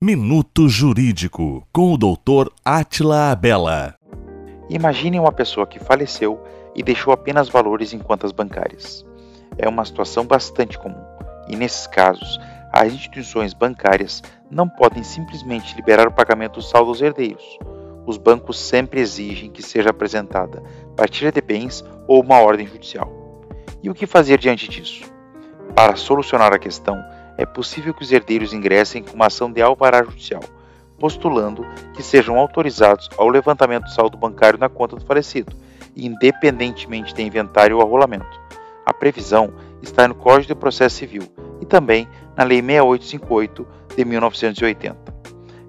Minuto Jurídico com o Dr. Atila Abela. Imagine uma pessoa que faleceu e deixou apenas valores em contas bancárias. É uma situação bastante comum e, nesses casos, as instituições bancárias não podem simplesmente liberar o pagamento do saldo aos herdeiros. Os bancos sempre exigem que seja apresentada partilha de bens ou uma ordem judicial. E o que fazer diante disso? Para solucionar a questão, é possível que os herdeiros ingressem com uma ação de alvará judicial, postulando que sejam autorizados ao levantamento do saldo bancário na conta do falecido, independentemente de inventário ou arrolamento. A previsão está no Código de Processo Civil e também na Lei 6858 de 1980.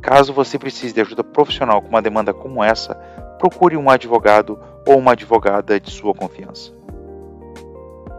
Caso você precise de ajuda profissional com uma demanda como essa, procure um advogado ou uma advogada de sua confiança.